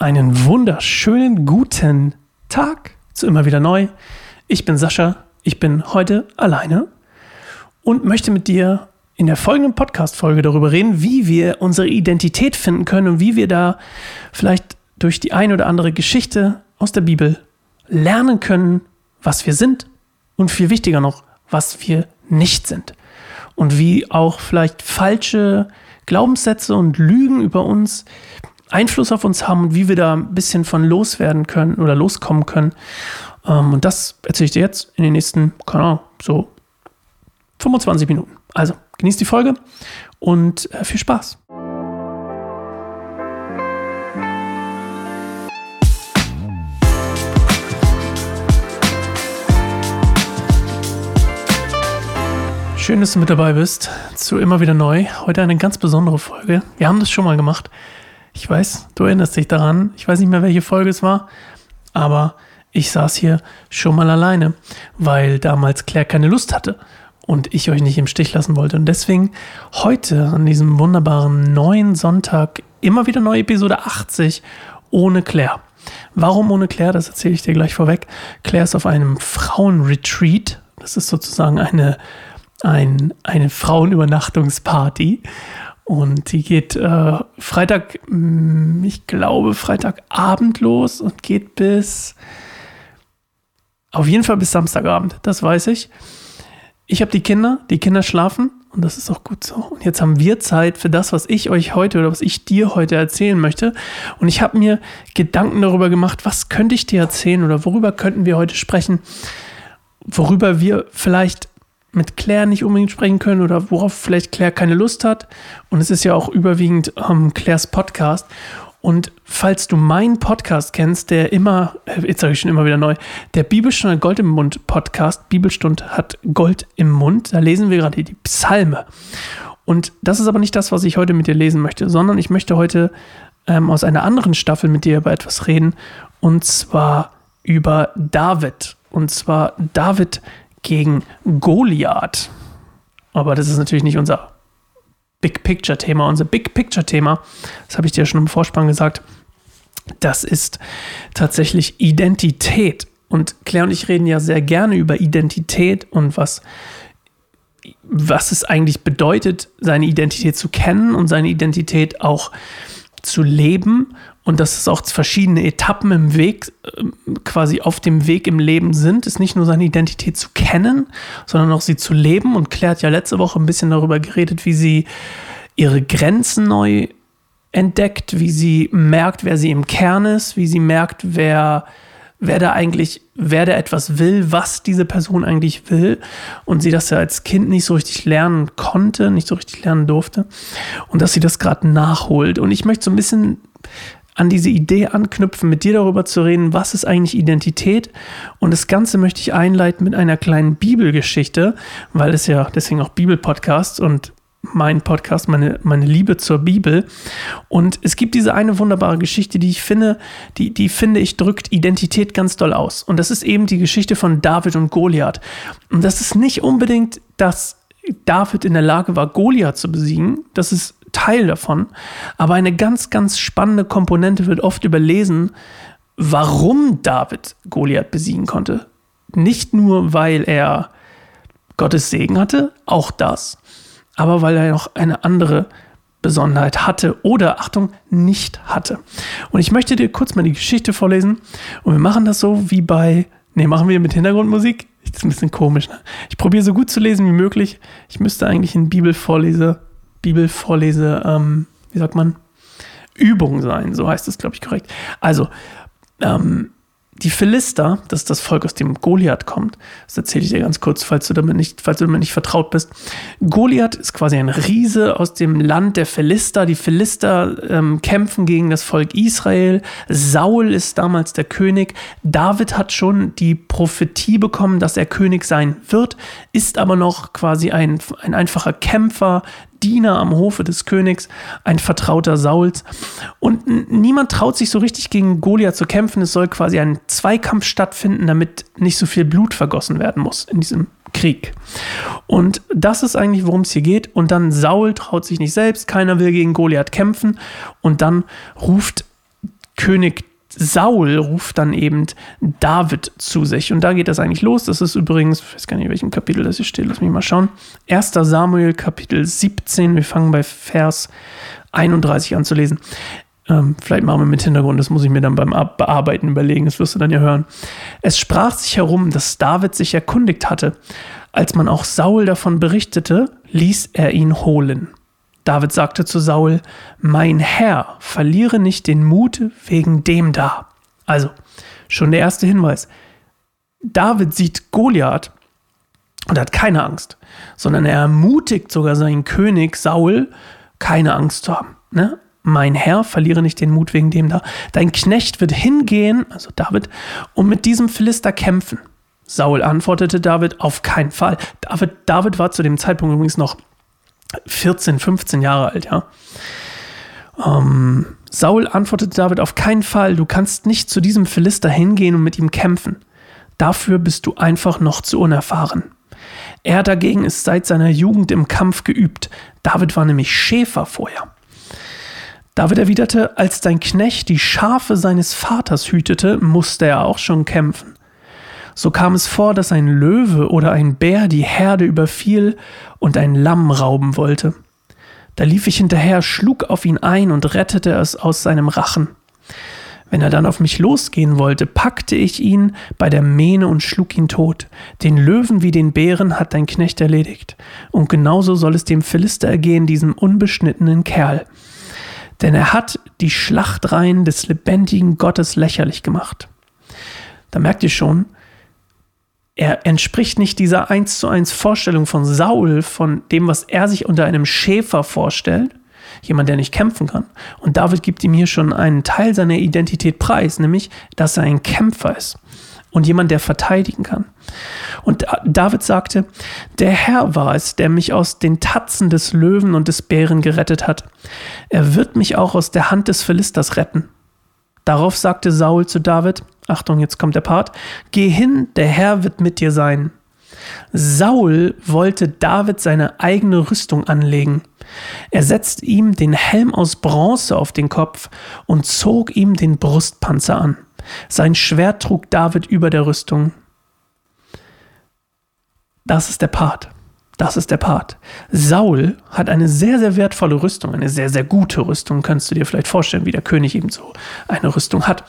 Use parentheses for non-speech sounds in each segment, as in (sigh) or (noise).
Einen wunderschönen guten Tag zu immer wieder neu. Ich bin Sascha, ich bin heute alleine und möchte mit dir in der folgenden Podcast-Folge darüber reden, wie wir unsere Identität finden können und wie wir da vielleicht durch die ein oder andere Geschichte aus der Bibel lernen können, was wir sind und viel wichtiger noch, was wir nicht sind. Und wie auch vielleicht falsche Glaubenssätze und Lügen über uns Einfluss auf uns haben und wie wir da ein bisschen von loswerden können oder loskommen können. Ähm, und das erzähle ich dir jetzt in den nächsten, keine Ahnung, so 25 Minuten. Also genießt die Folge und äh, viel Spaß. Schön, dass du mit dabei bist zu immer wieder neu. Heute eine ganz besondere Folge. Wir haben das schon mal gemacht. Ich weiß, du erinnerst dich daran. Ich weiß nicht mehr, welche Folge es war, aber ich saß hier schon mal alleine, weil damals Claire keine Lust hatte und ich euch nicht im Stich lassen wollte. Und deswegen heute an diesem wunderbaren neuen Sonntag immer wieder neue Episode 80 ohne Claire. Warum ohne Claire? Das erzähle ich dir gleich vorweg. Claire ist auf einem Frauenretreat. Das ist sozusagen eine, ein, eine Frauenübernachtungsparty. Und die geht äh, Freitag, mm, ich glaube, Freitagabend los und geht bis, auf jeden Fall bis Samstagabend, das weiß ich. Ich habe die Kinder, die Kinder schlafen und das ist auch gut so. Und jetzt haben wir Zeit für das, was ich euch heute oder was ich dir heute erzählen möchte. Und ich habe mir Gedanken darüber gemacht, was könnte ich dir erzählen oder worüber könnten wir heute sprechen, worüber wir vielleicht mit Claire nicht unbedingt sprechen können oder worauf vielleicht Claire keine Lust hat. Und es ist ja auch überwiegend ähm, Claires Podcast. Und falls du meinen Podcast kennst, der immer, äh, jetzt sage ich schon immer wieder neu, der Bibelstunde Gold im Mund Podcast, Bibelstund hat Gold im Mund, da lesen wir gerade die Psalme. Und das ist aber nicht das, was ich heute mit dir lesen möchte, sondern ich möchte heute ähm, aus einer anderen Staffel mit dir über etwas reden, und zwar über David. Und zwar David gegen Goliath. Aber das ist natürlich nicht unser Big Picture-Thema. Unser Big Picture-Thema, das habe ich dir schon im Vorspann gesagt, das ist tatsächlich Identität. Und Claire und ich reden ja sehr gerne über Identität und was, was es eigentlich bedeutet, seine Identität zu kennen und seine Identität auch zu leben und dass es auch verschiedene Etappen im Weg, äh, quasi auf dem Weg im Leben sind, ist nicht nur seine Identität zu kennen, sondern auch sie zu leben. Und Claire hat ja letzte Woche ein bisschen darüber geredet, wie sie ihre Grenzen neu entdeckt, wie sie merkt, wer sie im Kern ist, wie sie merkt, wer, wer da eigentlich, wer da etwas will, was diese Person eigentlich will und sie das ja als Kind nicht so richtig lernen konnte, nicht so richtig lernen durfte und dass sie das gerade nachholt. Und ich möchte so ein bisschen an diese Idee anknüpfen, mit dir darüber zu reden, was ist eigentlich Identität. Und das Ganze möchte ich einleiten mit einer kleinen Bibelgeschichte, weil es ja deswegen auch Bibelpodcast und mein Podcast, meine, meine Liebe zur Bibel. Und es gibt diese eine wunderbare Geschichte, die ich finde, die, die finde ich drückt Identität ganz doll aus. Und das ist eben die Geschichte von David und Goliath. Und das ist nicht unbedingt, dass David in der Lage war, Goliath zu besiegen. Das ist Teil davon. Aber eine ganz, ganz spannende Komponente wird oft überlesen, warum David Goliath besiegen konnte. Nicht nur, weil er Gottes Segen hatte, auch das, aber weil er noch eine andere Besonderheit hatte oder, Achtung, nicht hatte. Und ich möchte dir kurz mal die Geschichte vorlesen und wir machen das so wie bei, ne, machen wir mit Hintergrundmusik? Das ist ein bisschen komisch. Ne? Ich probiere so gut zu lesen wie möglich. Ich müsste eigentlich in Bibelvorlese Bibelvorlese, ähm, wie sagt man, Übung sein, so heißt es, glaube ich, korrekt. Also, ähm, die Philister, das ist das Volk, aus dem Goliath kommt, das erzähle ich dir ganz kurz, falls du damit nicht, falls du damit nicht vertraut bist. Goliath ist quasi ein Riese aus dem Land der Philister. Die Philister ähm, kämpfen gegen das Volk Israel. Saul ist damals der König. David hat schon die Prophetie bekommen, dass er König sein wird, ist aber noch quasi ein, ein einfacher Kämpfer, Diener am Hofe des Königs, ein Vertrauter Sauls. Und niemand traut sich so richtig gegen Goliath zu kämpfen. Es soll quasi ein Zweikampf stattfinden, damit nicht so viel Blut vergossen werden muss in diesem Krieg. Und das ist eigentlich, worum es hier geht. Und dann Saul traut sich nicht selbst, keiner will gegen Goliath kämpfen. Und dann ruft König Saul ruft dann eben David zu sich. Und da geht das eigentlich los. Das ist übrigens, ich weiß gar nicht, in welchem Kapitel das hier steht, lass mich mal schauen. 1. Samuel, Kapitel 17. Wir fangen bei Vers 31 an zu lesen. Ähm, vielleicht machen wir mit Hintergrund, das muss ich mir dann beim Bearbeiten überlegen, das wirst du dann ja hören. Es sprach sich herum, dass David sich erkundigt hatte. Als man auch Saul davon berichtete, ließ er ihn holen. David sagte zu Saul, mein Herr, verliere nicht den Mut wegen dem da. Also, schon der erste Hinweis. David sieht Goliath und hat keine Angst, sondern er ermutigt sogar seinen König Saul, keine Angst zu haben. Ne? Mein Herr, verliere nicht den Mut wegen dem da. Dein Knecht wird hingehen, also David, und mit diesem Philister kämpfen. Saul antwortete David, auf keinen Fall. David, David war zu dem Zeitpunkt übrigens noch 14, 15 Jahre alt, ja. Ähm, Saul antwortete David auf keinen Fall, du kannst nicht zu diesem Philister hingehen und mit ihm kämpfen. Dafür bist du einfach noch zu unerfahren. Er dagegen ist seit seiner Jugend im Kampf geübt. David war nämlich Schäfer vorher. David erwiderte, als dein Knecht die Schafe seines Vaters hütete, musste er auch schon kämpfen. So kam es vor, dass ein Löwe oder ein Bär die Herde überfiel und ein Lamm rauben wollte. Da lief ich hinterher, schlug auf ihn ein und rettete es aus seinem Rachen. Wenn er dann auf mich losgehen wollte, packte ich ihn bei der Mähne und schlug ihn tot. Den Löwen wie den Bären hat dein Knecht erledigt. Und genauso soll es dem Philister ergehen, diesem unbeschnittenen Kerl. Denn er hat die Schlachtreihen des lebendigen Gottes lächerlich gemacht. Da merkt ihr schon, er entspricht nicht dieser eins zu eins Vorstellung von Saul, von dem, was er sich unter einem Schäfer vorstellt, jemand, der nicht kämpfen kann. Und David gibt ihm hier schon einen Teil seiner Identität preis, nämlich, dass er ein Kämpfer ist und jemand, der verteidigen kann. Und David sagte, der Herr war es, der mich aus den Tatzen des Löwen und des Bären gerettet hat. Er wird mich auch aus der Hand des Philisters retten. Darauf sagte Saul zu David, Achtung, jetzt kommt der Part, geh hin, der Herr wird mit dir sein. Saul wollte David seine eigene Rüstung anlegen. Er setzte ihm den Helm aus Bronze auf den Kopf und zog ihm den Brustpanzer an. Sein Schwert trug David über der Rüstung. Das ist der Part. Das ist der Part. Saul hat eine sehr, sehr wertvolle Rüstung, eine sehr, sehr gute Rüstung. Kannst du dir vielleicht vorstellen, wie der König eben so eine Rüstung hat.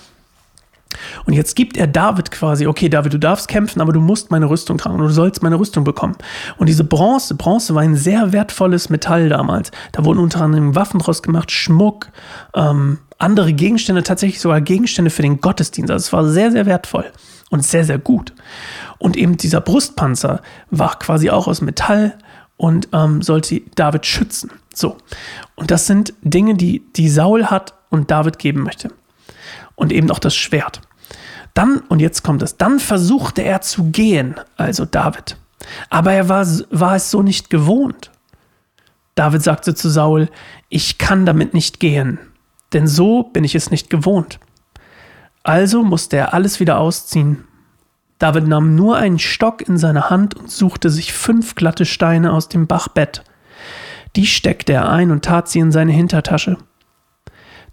Und jetzt gibt er David quasi, okay, David, du darfst kämpfen, aber du musst meine Rüstung tragen und du sollst meine Rüstung bekommen. Und diese Bronze, Bronze war ein sehr wertvolles Metall damals. Da wurden unter anderem Waffen draus gemacht, Schmuck, ähm, andere Gegenstände, tatsächlich sogar Gegenstände für den Gottesdienst. Also es war sehr, sehr wertvoll und sehr, sehr gut. Und eben dieser Brustpanzer war quasi auch aus Metall und ähm, sollte David schützen. So. Und das sind Dinge, die, die Saul hat und David geben möchte und eben auch das Schwert. Dann, und jetzt kommt es, dann versuchte er zu gehen, also David. Aber er war, war es so nicht gewohnt. David sagte zu Saul, ich kann damit nicht gehen, denn so bin ich es nicht gewohnt. Also musste er alles wieder ausziehen. David nahm nur einen Stock in seine Hand und suchte sich fünf glatte Steine aus dem Bachbett. Die steckte er ein und tat sie in seine Hintertasche.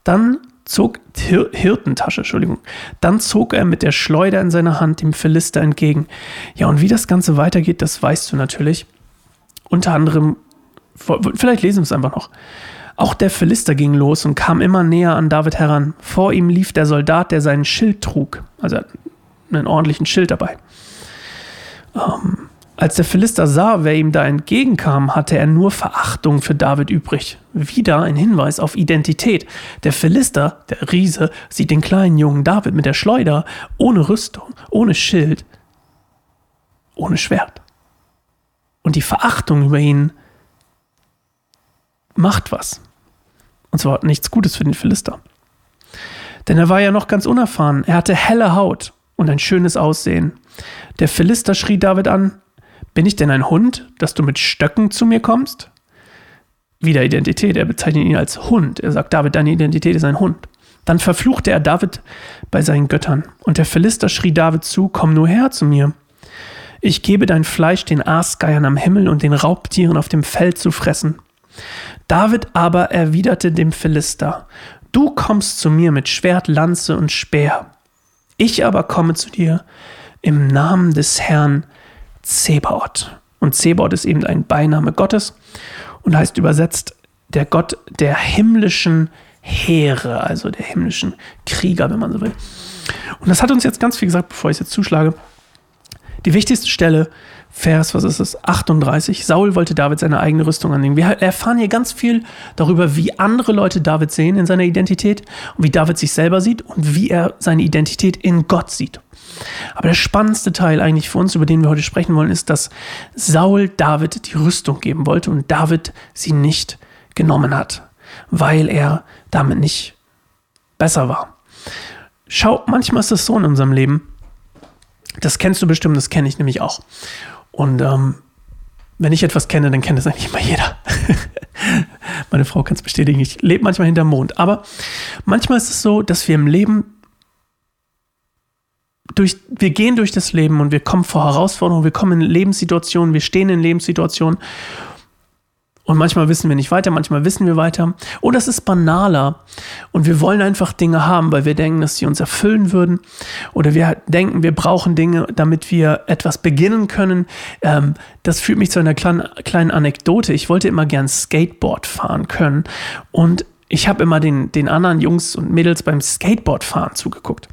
Dann zog Hir Hirtentasche, Entschuldigung. Dann zog er mit der Schleuder in seiner Hand dem Philister entgegen. Ja, und wie das Ganze weitergeht, das weißt du natürlich. Unter anderem, vielleicht lesen wir es einfach noch. Auch der Philister ging los und kam immer näher an David heran. Vor ihm lief der Soldat, der seinen Schild trug. Also einen ordentlichen Schild dabei. Ähm, als der Philister sah, wer ihm da entgegenkam, hatte er nur Verachtung für David übrig. Wieder ein Hinweis auf Identität. Der Philister, der Riese, sieht den kleinen jungen David mit der Schleuder, ohne Rüstung, ohne Schild, ohne Schwert. Und die Verachtung über ihn macht was. Und zwar nichts Gutes für den Philister. Denn er war ja noch ganz unerfahren. Er hatte helle Haut und ein schönes Aussehen. Der Philister schrie David an, bin ich denn ein Hund, dass du mit Stöcken zu mir kommst? Wieder Identität, er bezeichnet ihn als Hund. Er sagt, David, deine Identität ist ein Hund. Dann verfluchte er David bei seinen Göttern. Und der Philister schrie David zu, komm nur her zu mir. Ich gebe dein Fleisch den Aasgeiern am Himmel und den Raubtieren auf dem Feld zu fressen. David aber erwiderte dem Philister, Du kommst zu mir mit Schwert, Lanze und Speer. Ich aber komme zu dir im Namen des Herrn Zebaoth. Und Zebaoth ist eben ein Beiname Gottes und heißt übersetzt der Gott der himmlischen Heere, also der himmlischen Krieger, wenn man so will. Und das hat uns jetzt ganz viel gesagt, bevor ich es jetzt zuschlage. Die wichtigste Stelle, Vers, was ist es, 38. Saul wollte David seine eigene Rüstung annehmen. Wir erfahren hier ganz viel darüber, wie andere Leute David sehen in seiner Identität und wie David sich selber sieht und wie er seine Identität in Gott sieht. Aber der spannendste Teil eigentlich für uns, über den wir heute sprechen wollen, ist, dass Saul David die Rüstung geben wollte und David sie nicht genommen hat, weil er damit nicht besser war. Schau, manchmal ist das so in unserem Leben. Das kennst du bestimmt, das kenne ich nämlich auch. Und ähm, wenn ich etwas kenne, dann kennt es eigentlich immer jeder. (laughs) Meine Frau kann es bestätigen, ich lebe manchmal hinterm Mond. Aber manchmal ist es so, dass wir im Leben durch, wir gehen durch das Leben und wir kommen vor Herausforderungen, wir kommen in Lebenssituationen, wir stehen in Lebenssituationen und manchmal wissen wir nicht weiter, manchmal wissen wir weiter. Oder es ist banaler und wir wollen einfach Dinge haben, weil wir denken, dass sie uns erfüllen würden. Oder wir denken, wir brauchen Dinge, damit wir etwas beginnen können. Ähm, das führt mich zu einer kleinen, kleinen Anekdote. Ich wollte immer gern Skateboard fahren können und ich habe immer den, den anderen Jungs und Mädels beim Skateboardfahren zugeguckt.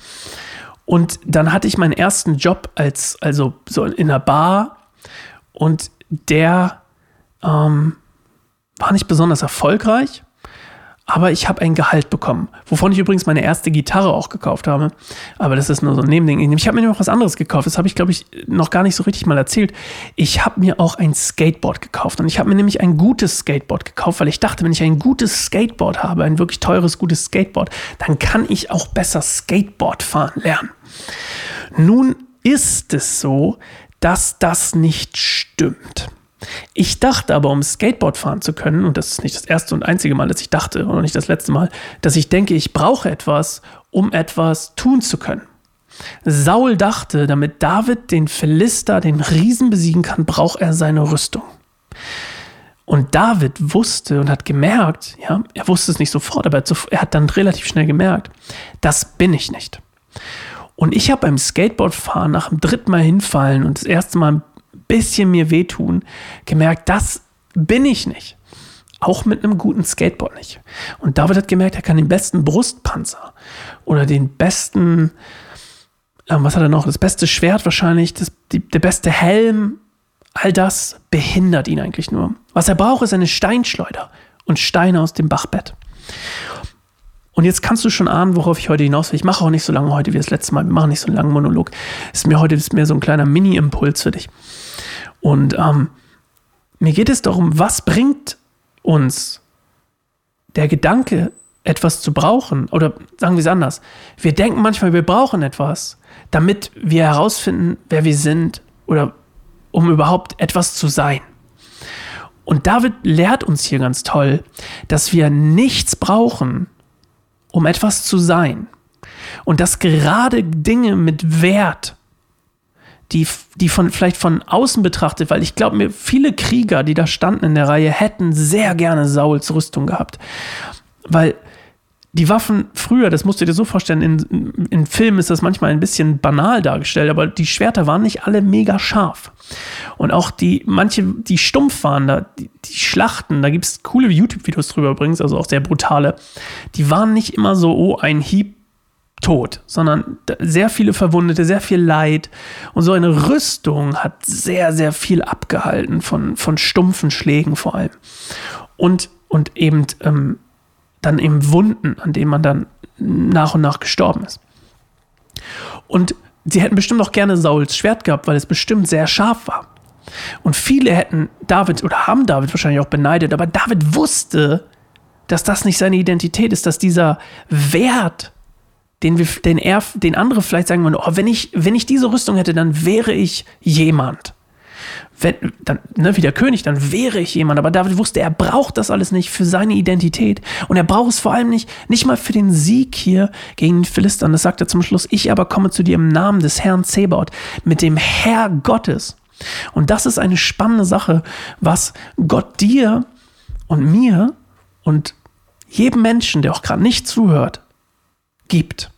Und dann hatte ich meinen ersten Job als, also so in einer Bar und der, ähm, war nicht besonders erfolgreich, aber ich habe ein Gehalt bekommen, wovon ich übrigens meine erste Gitarre auch gekauft habe. Aber das ist nur so ein Nebending. Ich habe mir noch was anderes gekauft. Das habe ich, glaube ich, noch gar nicht so richtig mal erzählt. Ich habe mir auch ein Skateboard gekauft. Und ich habe mir nämlich ein gutes Skateboard gekauft, weil ich dachte, wenn ich ein gutes Skateboard habe, ein wirklich teures, gutes Skateboard, dann kann ich auch besser Skateboard fahren lernen. Nun ist es so, dass das nicht stimmt. Ich dachte aber, um Skateboard fahren zu können, und das ist nicht das erste und einzige Mal, dass ich dachte, oder nicht das letzte Mal, dass ich denke, ich brauche etwas, um etwas tun zu können. Saul dachte, damit David den Philister, den Riesen besiegen kann, braucht er seine Rüstung. Und David wusste und hat gemerkt, ja, er wusste es nicht sofort, aber er hat dann relativ schnell gemerkt, das bin ich nicht. Und ich habe beim Skateboardfahren nach dem dritten Mal hinfallen und das erste Mal bisschen mir wehtun, gemerkt, das bin ich nicht. Auch mit einem guten Skateboard nicht. Und David hat gemerkt, er kann den besten Brustpanzer oder den besten, äh, was hat er noch, das beste Schwert wahrscheinlich, das, die, der beste Helm, all das behindert ihn eigentlich nur. Was er braucht, ist eine Steinschleuder und Steine aus dem Bachbett. Und jetzt kannst du schon ahnen, worauf ich heute hinaus will. Ich mache auch nicht so lange heute wie das letzte Mal. Wir machen nicht so einen langen Monolog. Es ist mir heute ist mehr so ein kleiner Mini-Impuls für dich. Und ähm, mir geht es darum, was bringt uns der Gedanke, etwas zu brauchen? Oder sagen wir es anders. Wir denken manchmal, wir brauchen etwas, damit wir herausfinden, wer wir sind oder um überhaupt etwas zu sein. Und David lehrt uns hier ganz toll, dass wir nichts brauchen, um etwas zu sein. Und dass gerade Dinge mit Wert, die, die von, vielleicht von außen betrachtet, weil ich glaube mir, viele Krieger, die da standen in der Reihe, hätten sehr gerne Sauls Rüstung gehabt. Weil die Waffen früher, das musst du dir so vorstellen, in, in Filmen ist das manchmal ein bisschen banal dargestellt, aber die Schwerter waren nicht alle mega scharf. Und auch die, manche, die stumpf waren, da, die, die Schlachten, da gibt es coole YouTube-Videos drüber übrigens, also auch sehr brutale, die waren nicht immer so, oh, ein Hieb tot, sondern sehr viele Verwundete, sehr viel Leid. Und so eine Rüstung hat sehr, sehr viel abgehalten von, von stumpfen Schlägen vor allem. Und, und eben ähm, dann eben Wunden, an denen man dann nach und nach gestorben ist. Und sie hätten bestimmt auch gerne Sauls Schwert gehabt, weil es bestimmt sehr scharf war. Und viele hätten David oder haben David wahrscheinlich auch beneidet, aber David wusste, dass das nicht seine Identität ist, dass dieser Wert, den, wir, den, er, den andere vielleicht sagen würden, oh, wenn, ich, wenn ich diese Rüstung hätte, dann wäre ich jemand wenn, dann, ne, wie der König, dann wäre ich jemand. Aber David wusste, er braucht das alles nicht für seine Identität. Und er braucht es vor allem nicht, nicht mal für den Sieg hier gegen den Philistern. Das sagt er zum Schluss. Ich aber komme zu dir im Namen des Herrn Zebaut, mit dem Herr Gottes. Und das ist eine spannende Sache, was Gott dir und mir und jedem Menschen, der auch gerade nicht zuhört, gibt.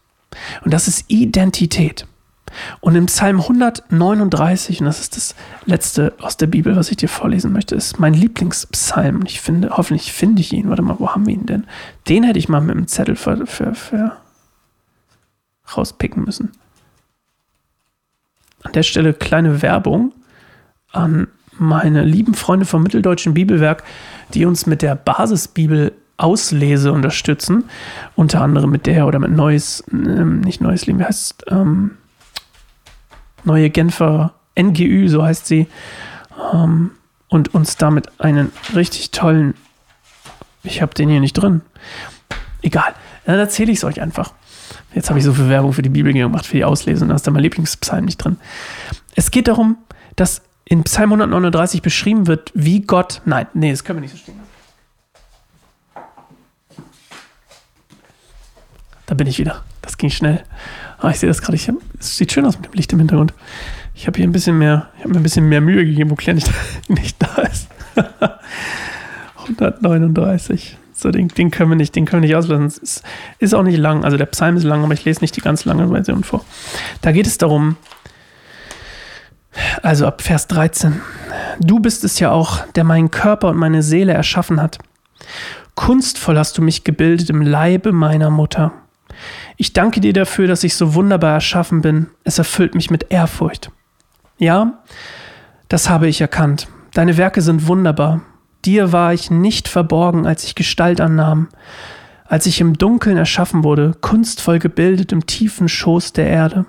Und das ist Identität. Und im Psalm 139, und das ist das letzte aus der Bibel, was ich dir vorlesen möchte, ist mein Lieblingspsalm. Ich finde, hoffentlich finde ich ihn. Warte mal, wo haben wir ihn denn? Den hätte ich mal mit dem Zettel für, für, für rauspicken müssen. An der Stelle kleine Werbung an meine lieben Freunde vom Mitteldeutschen Bibelwerk, die uns mit der Basisbibel Auslese unterstützen. Unter anderem mit der oder mit Neues, ähm, nicht Neues Leben, wie heißt ähm, Neue Genfer NGÜ, so heißt sie. Ähm, und uns damit einen richtig tollen, ich habe den hier nicht drin. Egal, dann erzähle ich es euch einfach. Jetzt habe ich so viel Werbung für die Bibel gemacht, für die Auslese, und da ist da mein Lieblingspsalm nicht drin. Es geht darum, dass in Psalm 139 beschrieben wird, wie Gott. Nein, nee, das können wir nicht so stehen Da bin ich wieder. Das ging schnell. Ah, ich sehe das gerade. Es sieht schön aus mit dem Licht im Hintergrund. Ich habe hier ein bisschen mehr, ich habe mir ein bisschen mehr Mühe gegeben, wo Claire nicht, (laughs) nicht da ist. (laughs) 139. So, den, den, können wir nicht, den können wir nicht auslassen. Es ist, ist, auch nicht lang. Also der Psalm ist lang, aber ich lese nicht die ganz lange Version vor. Da geht es darum, also ab Vers 13. Du bist es ja auch, der meinen Körper und meine Seele erschaffen hat. Kunstvoll hast du mich gebildet im Leibe meiner Mutter. Ich danke dir dafür, dass ich so wunderbar erschaffen bin. Es erfüllt mich mit Ehrfurcht. Ja, das habe ich erkannt. Deine Werke sind wunderbar. Dir war ich nicht verborgen, als ich Gestalt annahm, als ich im Dunkeln erschaffen wurde, kunstvoll gebildet im tiefen Schoß der Erde.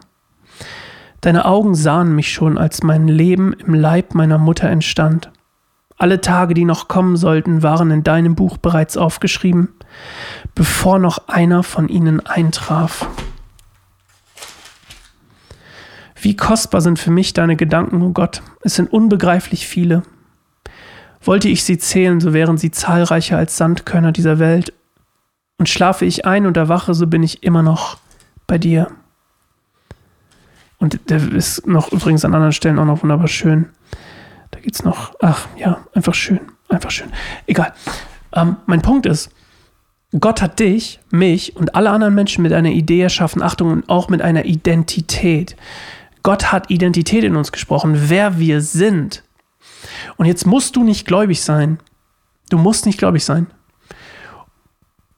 Deine Augen sahen mich schon, als mein Leben im Leib meiner Mutter entstand. Alle Tage, die noch kommen sollten, waren in deinem Buch bereits aufgeschrieben, bevor noch einer von ihnen eintraf. Wie kostbar sind für mich deine Gedanken, o oh Gott, es sind unbegreiflich viele. Wollte ich sie zählen, so wären sie zahlreicher als Sandkörner dieser Welt. Und schlafe ich ein und erwache, so bin ich immer noch bei dir. Und der ist noch übrigens an anderen Stellen auch noch wunderbar schön. Da geht es noch, ach ja, einfach schön, einfach schön. Egal. Ähm, mein Punkt ist, Gott hat dich, mich und alle anderen Menschen mit einer Idee erschaffen, Achtung, und auch mit einer Identität. Gott hat Identität in uns gesprochen, wer wir sind. Und jetzt musst du nicht gläubig sein. Du musst nicht gläubig sein.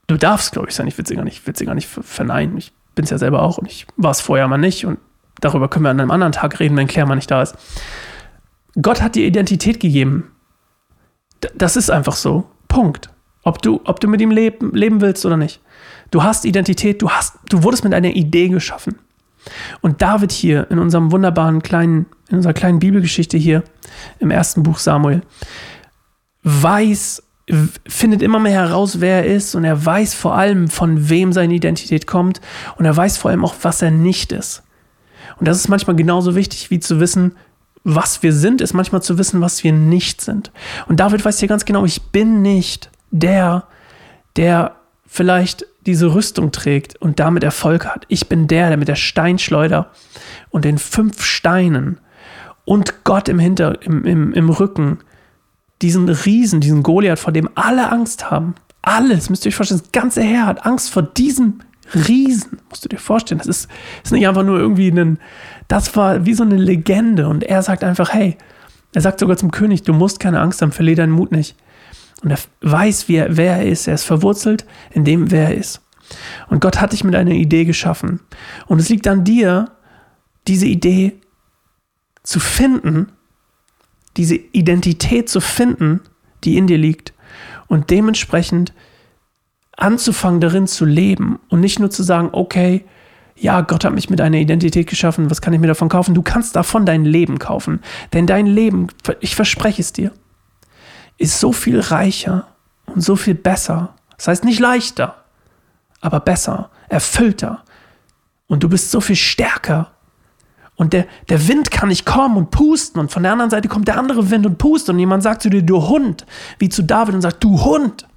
Du darfst gläubig sein. Ich will sie gar nicht, will sie gar nicht verneinen. Ich bin es ja selber auch und ich war es vorher mal nicht. Und darüber können wir an einem anderen Tag reden, wenn Claire mal nicht da ist. Gott hat dir Identität gegeben. Das ist einfach so. Punkt. Ob du, ob du mit ihm leben, leben willst oder nicht. Du hast Identität, du, hast, du wurdest mit einer Idee geschaffen. Und David hier in unserem wunderbaren kleinen, in unserer kleinen Bibelgeschichte hier im ersten Buch Samuel, weiß, findet immer mehr heraus, wer er ist und er weiß vor allem, von wem seine Identität kommt und er weiß vor allem auch, was er nicht ist. Und das ist manchmal genauso wichtig, wie zu wissen, was wir sind, ist manchmal zu wissen, was wir nicht sind. Und David weiß hier ganz genau, ich bin nicht der, der vielleicht diese Rüstung trägt und damit Erfolg hat. Ich bin der, der mit der Steinschleuder und den fünf Steinen und Gott im, Hinter, im, im, im Rücken, diesen Riesen, diesen Goliath, vor dem alle Angst haben. Alles, müsst ihr euch vorstellen, das ganze Heer hat Angst vor diesem Riesen. Musst du dir vorstellen, das ist, ist nicht einfach nur irgendwie ein, das war wie so eine Legende und er sagt einfach, hey, er sagt sogar zum König, du musst keine Angst haben, verliere deinen Mut nicht. Und er weiß, er, wer er ist. Er ist verwurzelt in dem, wer er ist. Und Gott hat dich mit einer Idee geschaffen. Und es liegt an dir, diese Idee zu finden, diese Identität zu finden, die in dir liegt. Und dementsprechend anzufangen, darin zu leben. Und nicht nur zu sagen, okay, ja, Gott hat mich mit einer Identität geschaffen, was kann ich mir davon kaufen? Du kannst davon dein Leben kaufen. Denn dein Leben, ich verspreche es dir, ist so viel reicher und so viel besser. Das heißt nicht leichter, aber besser, erfüllter. Und du bist so viel stärker. Und der, der Wind kann nicht kommen und pusten. Und von der anderen Seite kommt der andere Wind und pustet. Und jemand sagt zu dir, du Hund, wie zu David und sagt, du Hund.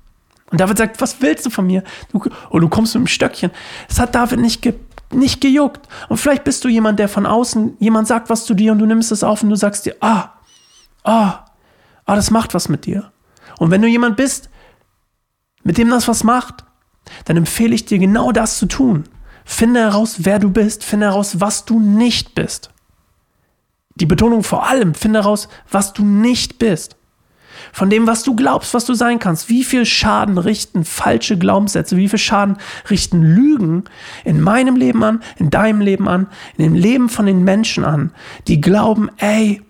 Und David sagt, was willst du von mir? Du, und du kommst mit dem Stöckchen. Es hat David nicht, ge, nicht gejuckt. Und vielleicht bist du jemand, der von außen, jemand sagt was zu dir und du nimmst es auf und du sagst dir, ah, ah, aber das macht was mit dir. Und wenn du jemand bist, mit dem das was macht, dann empfehle ich dir genau das zu tun. Finde heraus, wer du bist, finde heraus, was du nicht bist. Die Betonung vor allem, finde heraus, was du nicht bist. Von dem, was du glaubst, was du sein kannst. Wie viel Schaden richten falsche Glaubenssätze, wie viel Schaden richten Lügen in meinem Leben an, in deinem Leben an, in dem Leben von den Menschen an, die glauben, ey,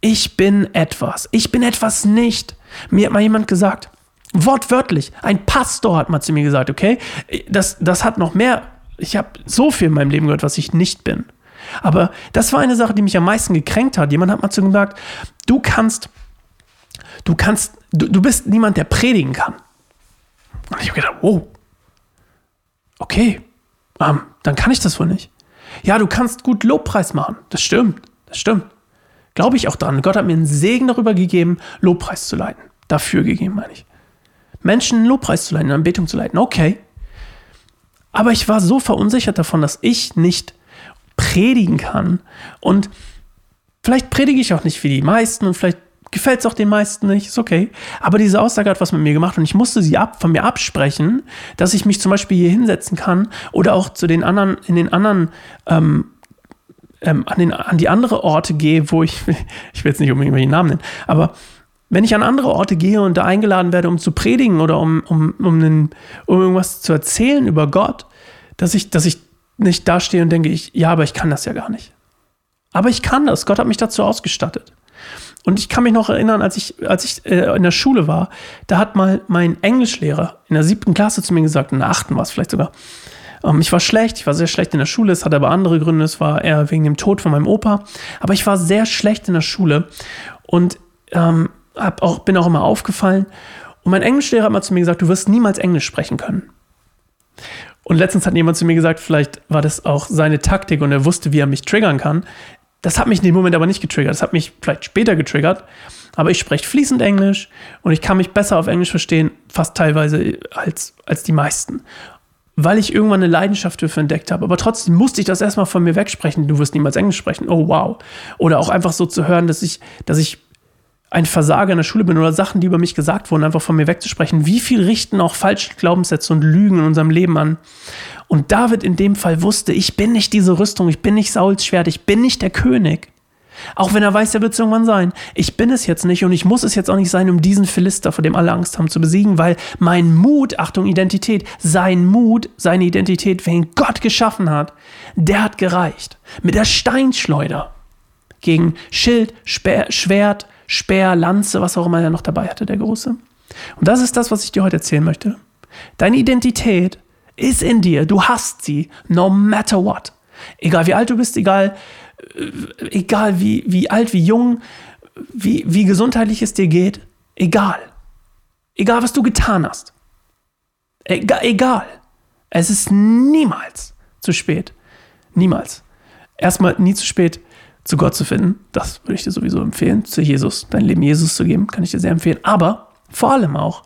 ich bin etwas, ich bin etwas nicht. Mir hat mal jemand gesagt, wortwörtlich, ein Pastor hat mal zu mir gesagt, okay, das, das hat noch mehr, ich habe so viel in meinem Leben gehört, was ich nicht bin. Aber das war eine Sache, die mich am meisten gekränkt hat. Jemand hat mal zu mir gesagt, du kannst, du kannst, du, du bist niemand, der predigen kann. Und ich habe gedacht, wow, okay, ähm, dann kann ich das wohl nicht. Ja, du kannst gut Lobpreis machen. Das stimmt, das stimmt. Glaube ich auch dran. Gott hat mir einen Segen darüber gegeben, Lobpreis zu leiten. Dafür gegeben, meine ich. Menschen Lobpreis zu leiten, eine Anbetung zu leiten. Okay. Aber ich war so verunsichert davon, dass ich nicht predigen kann. Und vielleicht predige ich auch nicht wie die meisten und vielleicht gefällt es auch den meisten nicht, ist okay. Aber diese Aussage hat was mit mir gemacht und ich musste sie ab, von mir absprechen, dass ich mich zum Beispiel hier hinsetzen kann oder auch zu den anderen, in den anderen, ähm, ähm, an, den, an die andere Orte gehe, wo ich, (laughs) ich will jetzt nicht unbedingt den Namen nennen, aber wenn ich an andere Orte gehe und da eingeladen werde, um zu predigen oder um, um, um, einen, um irgendwas zu erzählen über Gott, dass ich, dass ich nicht dastehe und denke, ich, ja, aber ich kann das ja gar nicht. Aber ich kann das. Gott hat mich dazu ausgestattet. Und ich kann mich noch erinnern, als ich, als ich äh, in der Schule war, da hat mal mein Englischlehrer in der siebten Klasse zu mir gesagt, in der achten war es vielleicht sogar, ähm, ich war schlecht, ich war sehr schlecht in der Schule, es hat aber andere Gründe, es war eher wegen dem Tod von meinem Opa, aber ich war sehr schlecht in der Schule und ähm, auch, bin auch immer aufgefallen. Und mein Englischlehrer hat mal zu mir gesagt, du wirst niemals Englisch sprechen können. Und letztens hat jemand zu mir gesagt, vielleicht war das auch seine Taktik und er wusste, wie er mich triggern kann. Das hat mich in dem Moment aber nicht getriggert. Das hat mich vielleicht später getriggert. Aber ich spreche fließend Englisch und ich kann mich besser auf Englisch verstehen, fast teilweise als, als die meisten. Weil ich irgendwann eine Leidenschaft dafür entdeckt habe. Aber trotzdem musste ich das erstmal von mir wegsprechen. Du wirst niemals Englisch sprechen. Oh wow. Oder auch einfach so zu hören, dass ich, dass ich ein Versager in der Schule bin oder Sachen, die über mich gesagt wurden, einfach von mir wegzusprechen. Wie viel richten auch falsche Glaubenssätze und Lügen in unserem Leben an? Und David in dem Fall wusste, ich bin nicht diese Rüstung, ich bin nicht Sauls Schwert, ich bin nicht der König. Auch wenn er weiß, er wird es irgendwann sein. Ich bin es jetzt nicht und ich muss es jetzt auch nicht sein, um diesen Philister, vor dem alle Angst haben, zu besiegen, weil mein Mut, Achtung, Identität, sein Mut, seine Identität, wen Gott geschaffen hat, der hat gereicht. Mit der Steinschleuder gegen Schild, Schwert, Speer, Lanze, was auch immer er noch dabei hatte, der Große. Und das ist das, was ich dir heute erzählen möchte. Deine Identität ist in dir. Du hast sie, no matter what. Egal wie alt du bist, egal, äh, egal wie, wie alt, wie jung, wie, wie gesundheitlich es dir geht, egal. Egal, was du getan hast. Egal, egal. Es ist niemals zu spät. Niemals. Erstmal nie zu spät, zu Gott zu finden. Das würde ich dir sowieso empfehlen, zu Jesus, dein Leben Jesus zu geben, kann ich dir sehr empfehlen. Aber vor allem auch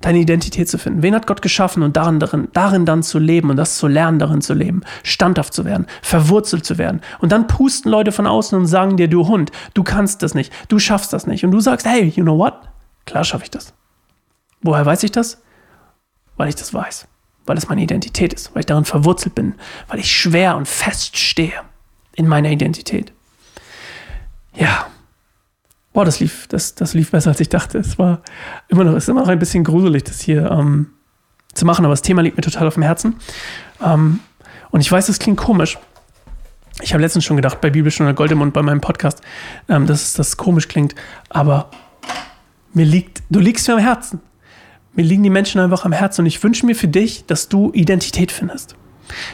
deine Identität zu finden. Wen hat Gott geschaffen und darin, darin, darin dann zu leben und das zu lernen, darin zu leben, standhaft zu werden, verwurzelt zu werden. Und dann pusten Leute von außen und sagen dir, du Hund, du kannst das nicht, du schaffst das nicht. Und du sagst, hey, you know what? Klar schaffe ich das. Woher weiß ich das? Weil ich das weiß. Weil es meine Identität ist, weil ich darin verwurzelt bin, weil ich schwer und fest stehe in meiner Identität ja, boah, das lief, das, das lief besser, als ich dachte. Es war immer noch, ist immer noch ein bisschen gruselig, das hier ähm, zu machen, aber das Thema liegt mir total auf dem Herzen. Ähm, und ich weiß, das klingt komisch. Ich habe letztens schon gedacht, bei Bibelstunde Goldemund, bei meinem Podcast, ähm, dass das komisch klingt, aber mir liegt, du liegst mir am Herzen. Mir liegen die Menschen einfach am Herzen und ich wünsche mir für dich, dass du Identität findest.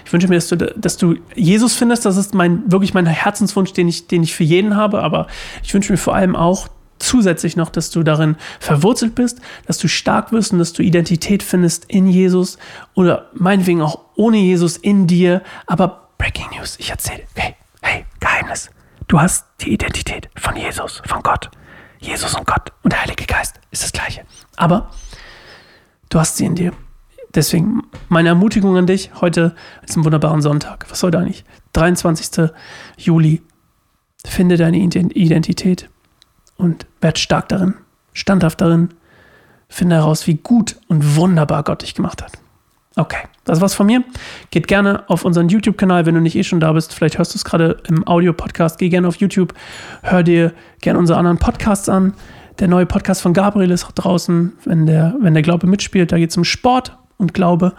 Ich wünsche mir, dass du, dass du Jesus findest. Das ist mein, wirklich mein Herzenswunsch, den ich, den ich für jeden habe. Aber ich wünsche mir vor allem auch zusätzlich noch, dass du darin verwurzelt bist, dass du stark wirst und dass du Identität findest in Jesus oder meinetwegen auch ohne Jesus in dir. Aber Breaking News, ich erzähle, hey, hey, Geheimnis. Du hast die Identität von Jesus, von Gott. Jesus und Gott und der Heilige Geist ist das Gleiche. Aber du hast sie in dir. Deswegen meine Ermutigung an dich, heute ist ein wunderbarer Sonntag. Was soll da nicht? 23. Juli. Finde deine Identität und werd stark darin, standhaft darin, finde heraus, wie gut und wunderbar Gott dich gemacht hat. Okay, das war's von mir. Geht gerne auf unseren YouTube-Kanal, wenn du nicht eh schon da bist. Vielleicht hörst du es gerade im Audio-Podcast. Geh gerne auf YouTube, hör dir gerne unsere anderen Podcasts an. Der neue Podcast von Gabriel ist auch draußen, wenn der, wenn der Glaube mitspielt. Da geht es um Sport und Glaube.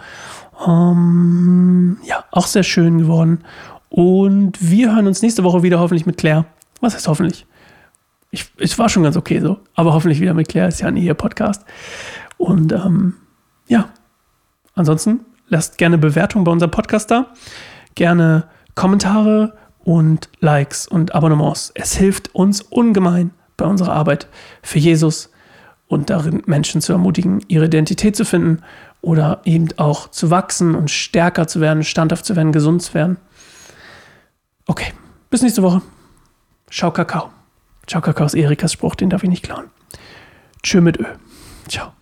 Um, ja, auch sehr schön geworden. Und wir hören uns nächste Woche wieder, hoffentlich mit Claire. Was heißt hoffentlich? Ich, es war schon ganz okay so, aber hoffentlich wieder mit Claire. Ist ja ein Ehe-Podcast. Und ähm, ja, ansonsten lasst gerne Bewertungen bei unserem Podcast da. Gerne Kommentare und Likes und Abonnements. Es hilft uns ungemein bei unserer Arbeit für Jesus und darin Menschen zu ermutigen, ihre Identität zu finden oder eben auch zu wachsen und stärker zu werden, standhaft zu werden, gesund zu werden. Okay, bis nächste Woche. Ciao Kakao. Ciao Kakao ist Erikas Spruch, den darf ich nicht klauen. Tschö mit Ö. Ciao.